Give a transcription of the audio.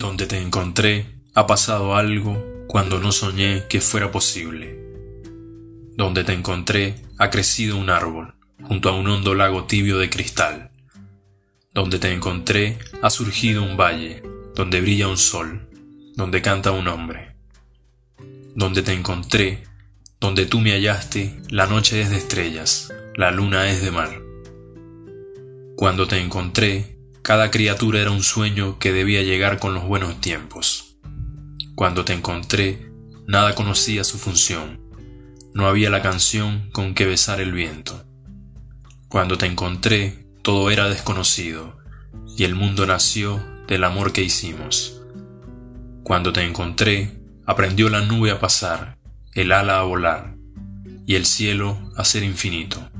Donde te encontré ha pasado algo cuando no soñé que fuera posible. Donde te encontré ha crecido un árbol junto a un hondo lago tibio de cristal. Donde te encontré ha surgido un valle donde brilla un sol, donde canta un hombre. Donde te encontré, donde tú me hallaste, la noche es de estrellas, la luna es de mar. Cuando te encontré, cada criatura era un sueño que debía llegar con los buenos tiempos. Cuando te encontré, nada conocía su función. No había la canción con que besar el viento. Cuando te encontré, todo era desconocido, y el mundo nació del amor que hicimos. Cuando te encontré, aprendió la nube a pasar, el ala a volar, y el cielo a ser infinito.